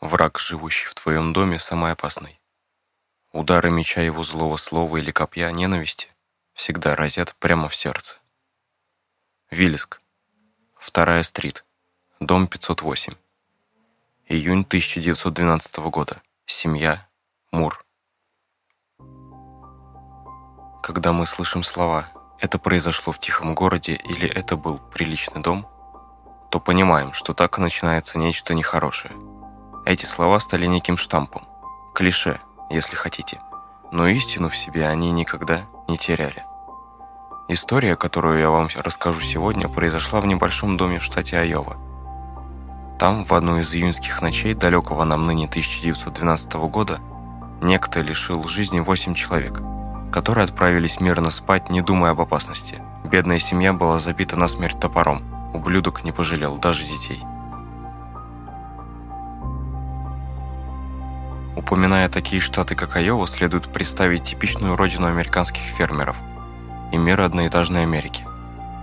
Враг, живущий в твоем доме, самый опасный. Удары меча его злого слова или копья ненависти всегда разят прямо в сердце. Вилиск. Вторая стрит. Дом 508. Июнь 1912 года. Семья. Мур. Когда мы слышим слова «это произошло в тихом городе» или «это был приличный дом», то понимаем, что так начинается нечто нехорошее. Эти слова стали неким штампом, клише, если хотите, но истину в себе они никогда не теряли. История, которую я вам расскажу сегодня, произошла в небольшом доме в штате Айова. Там, в одну из июньских ночей далекого нам ныне 1912 года, некто лишил жизни 8 человек – которые отправились мирно спать, не думая об опасности. Бедная семья была забита насмерть топором. Ублюдок не пожалел даже детей. Упоминая такие штаты, как Айова, следует представить типичную родину американских фермеров и мир одноэтажной Америки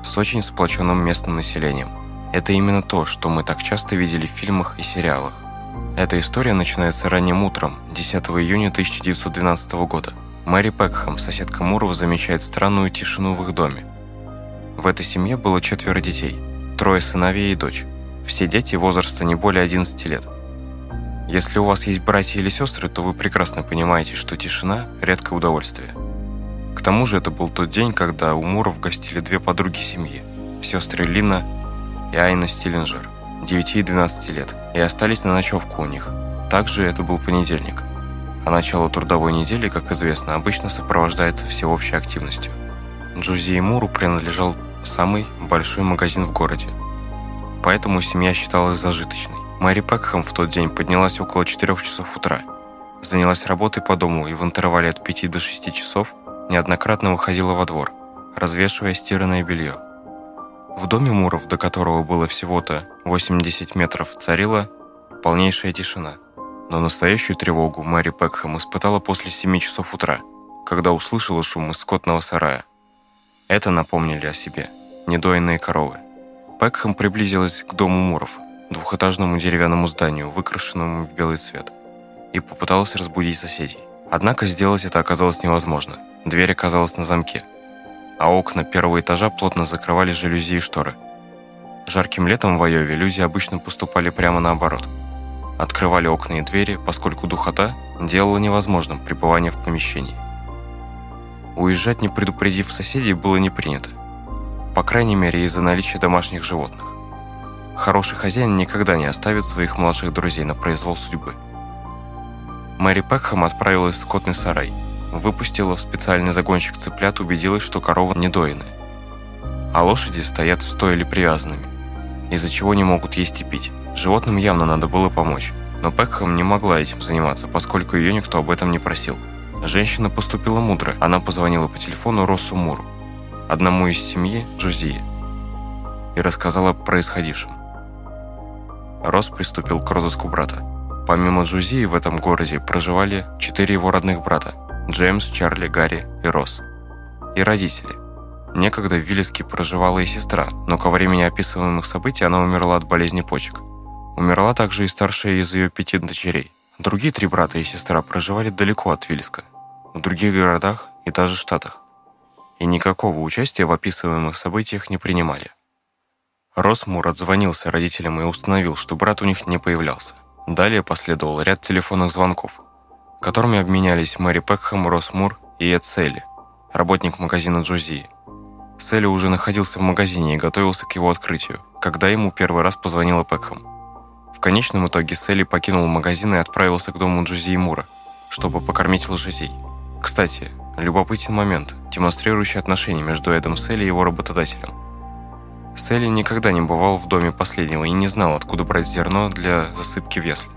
с очень сплоченным местным населением. Это именно то, что мы так часто видели в фильмах и сериалах. Эта история начинается ранним утром, 10 июня 1912 года – Мэри Пекхэм, соседка Муров, замечает странную тишину в их доме. В этой семье было четверо детей, трое сыновей и дочь. Все дети возраста не более 11 лет. Если у вас есть братья или сестры, то вы прекрасно понимаете, что тишина – редкое удовольствие. К тому же это был тот день, когда у Муров гостили две подруги семьи – сестры Лина и Айна Стиллинджер, 9 и 12 лет, и остались на ночевку у них. Также это был понедельник – а начало трудовой недели, как известно, обычно сопровождается всеобщей активностью. Джузи и Муру принадлежал самый большой магазин в городе. Поэтому семья считалась зажиточной. Мэри Пекхэм в тот день поднялась около 4 часов утра. Занялась работой по дому и в интервале от 5 до 6 часов неоднократно выходила во двор, развешивая стиранное белье. В доме Муров, до которого было всего-то 80 метров, царила полнейшая тишина – но настоящую тревогу Мэри Пекхэм испытала после 7 часов утра, когда услышала шум из скотного сарая. Это напомнили о себе недоенные коровы. Пекхэм приблизилась к дому Муров, двухэтажному деревянному зданию, выкрашенному в белый цвет, и попыталась разбудить соседей. Однако сделать это оказалось невозможно. Дверь оказалась на замке, а окна первого этажа плотно закрывали жалюзи и шторы. Жарким летом в Айове люди обычно поступали прямо наоборот – открывали окна и двери, поскольку духота делала невозможным пребывание в помещении. Уезжать, не предупредив соседей, было не принято. По крайней мере, из-за наличия домашних животных. Хороший хозяин никогда не оставит своих младших друзей на произвол судьбы. Мэри Пекхэм отправилась в скотный сарай, выпустила в специальный загонщик цыплят, убедилась, что коровы недоенные. А лошади стоят в стойле привязанными, из-за чего не могут есть и пить. Животным явно надо было помочь, но Пекхэм не могла этим заниматься, поскольку ее никто об этом не просил. Женщина поступила мудро. Она позвонила по телефону Россу Муру, одному из семьи Джузии, и рассказала о происходившем. Росс приступил к розыску брата. Помимо Джузии в этом городе проживали четыре его родных брата – Джеймс, Чарли, Гарри и Росс. И родители. Некогда в Виллиске проживала и сестра, но ко времени описываемых событий она умерла от болезни почек. Умерла также и старшая из ее пяти дочерей. Другие три брата и сестра проживали далеко от Вильска, в других городах и даже штатах, и никакого участия в описываемых событиях не принимали. Росмур отзвонился родителям и установил, что брат у них не появлялся. Далее последовал ряд телефонных звонков, которыми обменялись Мэри Пекхэм, Росмур и Эд Селли, работник магазина Джузии. Селли уже находился в магазине и готовился к его открытию, когда ему первый раз позвонила Пекхэм. В конечном итоге Селли покинул магазин и отправился к дому Джузи и Мура, чтобы покормить лошадей. Кстати, любопытен момент, демонстрирующий отношения между Эдом Селли и его работодателем. Селли никогда не бывал в доме последнего и не знал, откуда брать зерно для засыпки в ясли.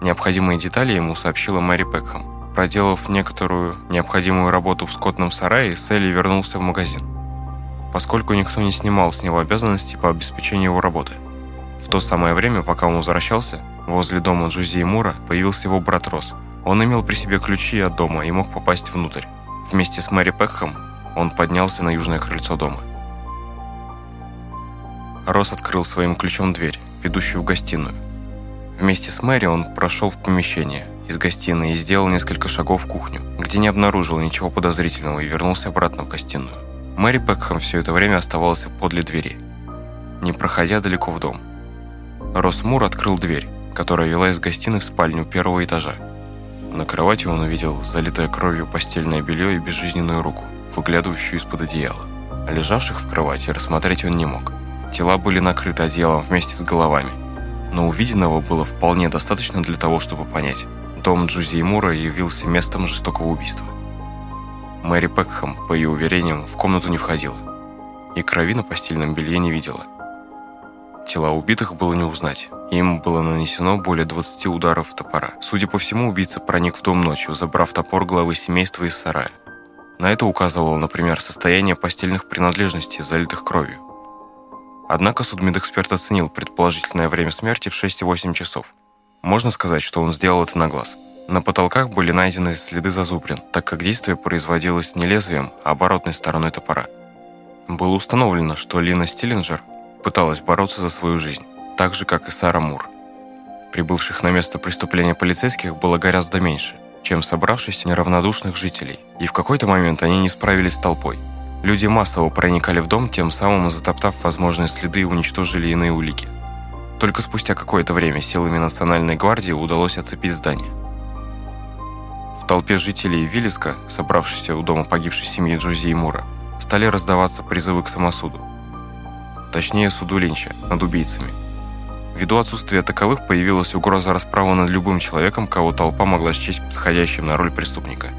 Необходимые детали ему сообщила Мэри Пекхэм. Проделав некоторую необходимую работу в скотном сарае, Селли вернулся в магазин, поскольку никто не снимал с него обязанности по обеспечению его работы – в то самое время, пока он возвращался, возле дома Джузи и Мура появился его брат Росс. Он имел при себе ключи от дома и мог попасть внутрь. Вместе с Мэри Пекхэм он поднялся на южное крыльцо дома. Росс открыл своим ключом дверь, ведущую в гостиную. Вместе с Мэри он прошел в помещение из гостиной и сделал несколько шагов в кухню, где не обнаружил ничего подозрительного и вернулся обратно в гостиную. Мэри Пекхэм все это время оставался подле двери, не проходя далеко в дом. Росс Мур открыл дверь, которая вела из гостиной в спальню первого этажа. На кровати он увидел залитое кровью постельное белье и безжизненную руку, выглядывающую из-под одеяла. Лежавших в кровати рассмотреть он не мог. Тела были накрыты одеялом вместе с головами. Но увиденного было вполне достаточно для того, чтобы понять. Дом Джузи и Мура явился местом жестокого убийства. Мэри Пекхэм, по ее уверениям, в комнату не входила. И крови на постельном белье не видела. Тела убитых было не узнать. Им было нанесено более 20 ударов топора. Судя по всему, убийца проник в дом ночью, забрав топор главы семейства из сарая. На это указывало, например, состояние постельных принадлежностей, залитых кровью. Однако судмедэксперт оценил предположительное время смерти в 6-8 часов. Можно сказать, что он сделал это на глаз. На потолках были найдены следы зазубрин, так как действие производилось не лезвием, а оборотной стороной топора. Было установлено, что Лина Стиллинджер пыталась бороться за свою жизнь, так же, как и Сара Мур. Прибывших на место преступления полицейских было гораздо меньше, чем собравшихся неравнодушных жителей, и в какой-то момент они не справились с толпой. Люди массово проникали в дом, тем самым затоптав возможные следы и уничтожили иные улики. Только спустя какое-то время силами Национальной гвардии удалось оцепить здание. В толпе жителей Виллиска, собравшихся у дома погибшей семьи Джузи и Мура, стали раздаваться призывы к самосуду. Точнее, суду Линча над убийцами – Ввиду отсутствия таковых появилась угроза расправы над любым человеком, кого толпа могла счесть подходящим на роль преступника.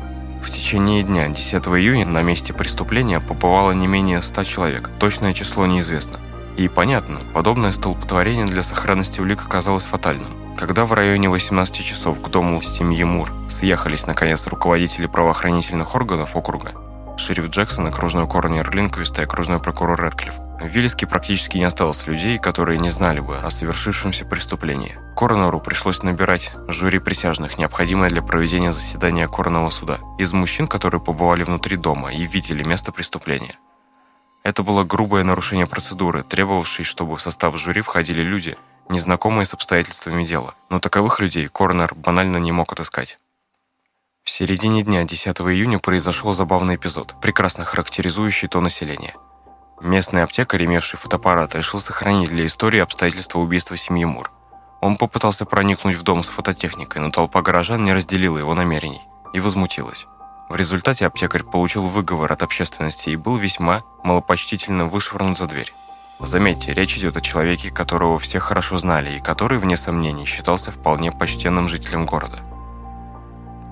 В течение дня 10 июня на месте преступления побывало не менее 100 человек, точное число неизвестно. И понятно, подобное столпотворение для сохранности улик оказалось фатальным. Когда в районе 18 часов к дому семьи Мур съехались наконец руководители правоохранительных органов округа, шериф Джексон, окружной коронер Линквист и окружной прокурор Редклифф, в Виллиске практически не осталось людей, которые не знали бы о совершившемся преступлении. Коронеру пришлось набирать жюри присяжных, необходимое для проведения заседания коронного суда, из мужчин, которые побывали внутри дома и видели место преступления. Это было грубое нарушение процедуры, требовавшей, чтобы в состав жюри входили люди, незнакомые с обстоятельствами дела. Но таковых людей коронер банально не мог отыскать. В середине дня 10 июня произошел забавный эпизод, прекрасно характеризующий то население – Местный аптекарь, имевший фотоаппарат, решил сохранить для истории обстоятельства убийства семьи Мур. Он попытался проникнуть в дом с фототехникой, но толпа горожан не разделила его намерений и возмутилась. В результате аптекарь получил выговор от общественности и был весьма малопочтительно вышвырнут за дверь. Заметьте, речь идет о человеке, которого все хорошо знали и который, вне сомнений, считался вполне почтенным жителем города.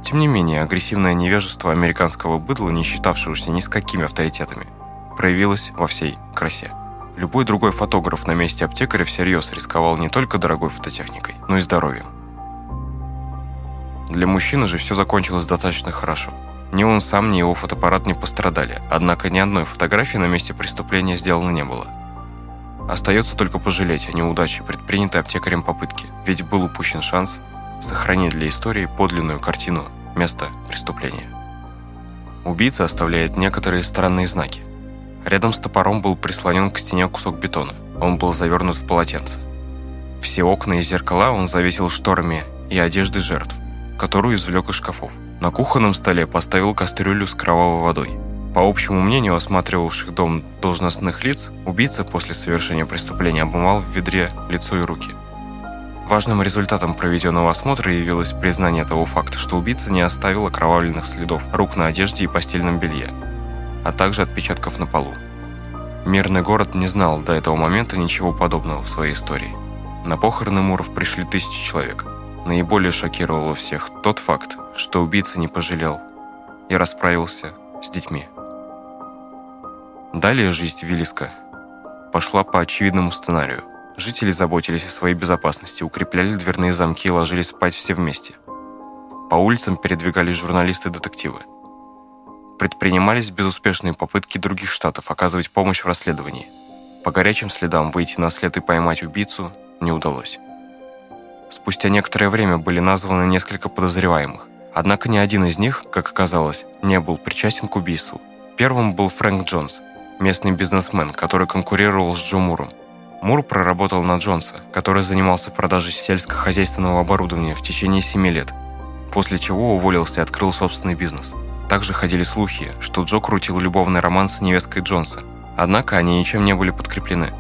Тем не менее, агрессивное невежество американского быдла, не считавшегося ни с какими авторитетами – проявилась во всей красе. Любой другой фотограф на месте аптекаря всерьез рисковал не только дорогой фототехникой, но и здоровьем. Для мужчины же все закончилось достаточно хорошо. Ни он сам, ни его фотоаппарат не пострадали, однако ни одной фотографии на месте преступления сделано не было. Остается только пожалеть о неудаче предпринятой аптекарем попытки, ведь был упущен шанс сохранить для истории подлинную картину места преступления. Убийца оставляет некоторые странные знаки, Рядом с топором был прислонен к стене кусок бетона. Он был завернут в полотенце. Все окна и зеркала он завесил шторами и одежды жертв, которую извлек из шкафов. На кухонном столе поставил кастрюлю с кровавой водой. По общему мнению осматривавших дом должностных лиц, убийца после совершения преступления обмывал в ведре лицо и руки. Важным результатом проведенного осмотра явилось признание того факта, что убийца не оставил окровавленных следов рук на одежде и постельном белье, а также отпечатков на полу. Мирный город не знал до этого момента ничего подобного в своей истории. На похороны Муров пришли тысячи человек. Наиболее шокировало всех тот факт, что убийца не пожалел и расправился с детьми. Далее жизнь Виллиска пошла по очевидному сценарию. Жители заботились о своей безопасности, укрепляли дверные замки и ложились спать все вместе. По улицам передвигались журналисты-детективы предпринимались безуспешные попытки других штатов оказывать помощь в расследовании. По горячим следам выйти на след и поймать убийцу не удалось. Спустя некоторое время были названы несколько подозреваемых, однако ни один из них, как оказалось, не был причастен к убийству. Первым был Фрэнк Джонс, местный бизнесмен, который конкурировал с Джо Муром. Мур проработал на Джонса, который занимался продажей сельскохозяйственного оборудования в течение 7 лет, после чего уволился и открыл собственный бизнес. Также ходили слухи, что Джо крутил любовный роман с невесткой Джонса, однако они ничем не были подкреплены.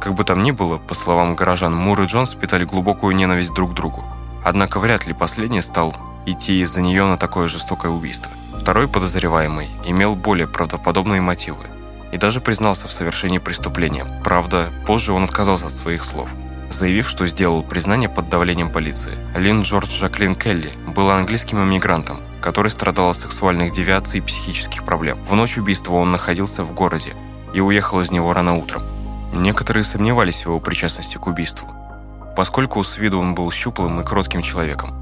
Как бы там ни было, по словам горожан, Мур и Джонс питали глубокую ненависть друг к другу. Однако вряд ли последний стал идти из-за нее на такое жестокое убийство. Второй подозреваемый имел более правдоподобные мотивы и даже признался в совершении преступления. Правда, позже он отказался от своих слов, заявив, что сделал признание под давлением полиции. Лин Джордж Жаклин Келли был английским иммигрантом, который страдал от сексуальных девиаций и психических проблем. В ночь убийства он находился в городе и уехал из него рано утром. Некоторые сомневались в его причастности к убийству, поскольку с виду он был щуплым и кротким человеком.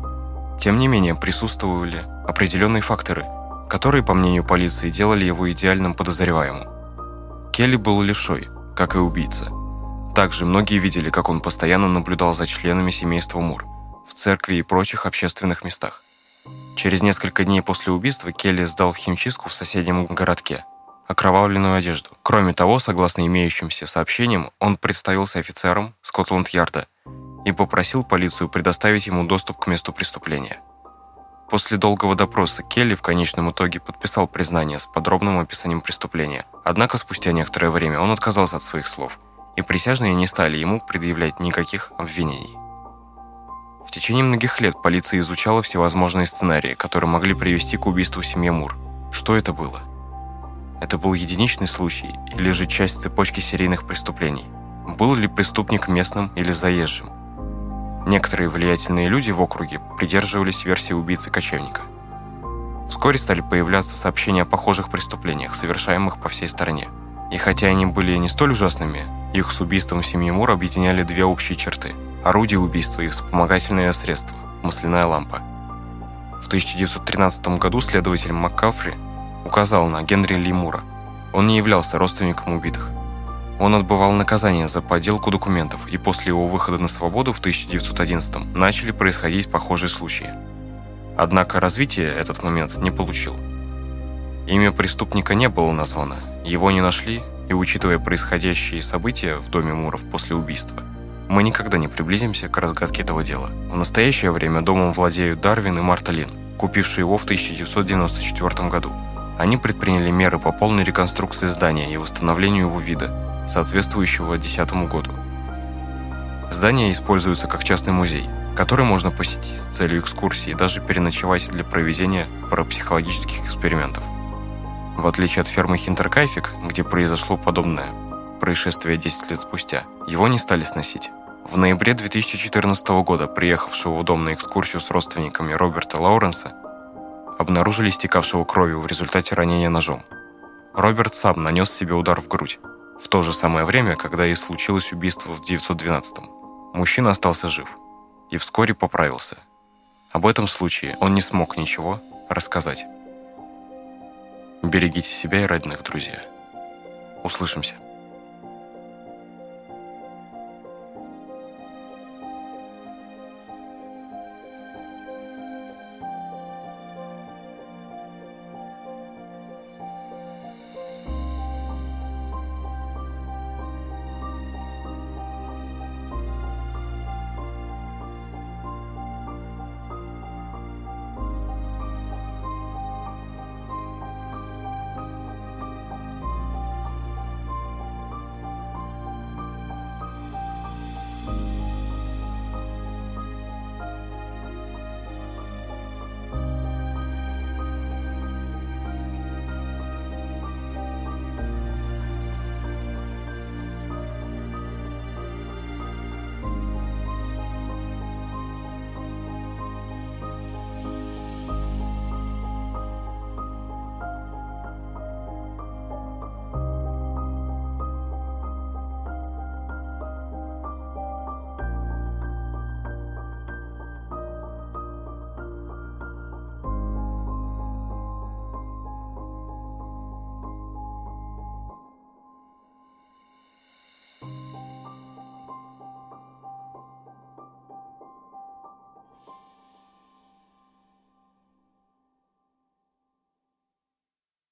Тем не менее, присутствовали определенные факторы, которые, по мнению полиции, делали его идеальным подозреваемым. Келли был левшой, как и убийца. Также многие видели, как он постоянно наблюдал за членами семейства Мур в церкви и прочих общественных местах. Через несколько дней после убийства Келли сдал в химчистку в соседнем городке окровавленную одежду. Кроме того, согласно имеющимся сообщениям, он представился офицером Скотланд-Ярда и попросил полицию предоставить ему доступ к месту преступления. После долгого допроса Келли в конечном итоге подписал признание с подробным описанием преступления. Однако спустя некоторое время он отказался от своих слов, и присяжные не стали ему предъявлять никаких обвинений. В течение многих лет полиция изучала всевозможные сценарии, которые могли привести к убийству семьи Мур. Что это было? Это был единичный случай или же часть цепочки серийных преступлений? Был ли преступник местным или заезжим? Некоторые влиятельные люди в округе придерживались версии убийцы-кочевника. Вскоре стали появляться сообщения о похожих преступлениях, совершаемых по всей стране. И хотя они были не столь ужасными, их с убийством семьи Мур объединяли две общие черты – орудие убийства и вспомогательное средство – масляная лампа. В 1913 году следователь МакКалфри указал на Генри Ли Мура. Он не являлся родственником убитых – он отбывал наказание за подделку документов, и после его выхода на свободу в 1911 начали происходить похожие случаи. Однако развитие этот момент не получил. Имя преступника не было названо, его не нашли, и учитывая происходящие события в доме Муров после убийства, мы никогда не приблизимся к разгадке этого дела. В настоящее время домом владеют Дарвин и Марта Лин, купившие его в 1994 году. Они предприняли меры по полной реконструкции здания и восстановлению его вида, соответствующего 2010 году. Здание используется как частный музей, который можно посетить с целью экскурсии и даже переночевать для проведения парапсихологических экспериментов. В отличие от фермы Хинтеркайфик, где произошло подобное происшествие 10 лет спустя, его не стали сносить. В ноябре 2014 года приехавшего в дом на экскурсию с родственниками Роберта Лауренса обнаружили истекавшего кровью в результате ранения ножом. Роберт сам нанес себе удар в грудь, в то же самое время, когда и случилось убийство в 912-м. Мужчина остался жив и вскоре поправился. Об этом случае он не смог ничего рассказать. Берегите себя и родных, друзья. Услышимся.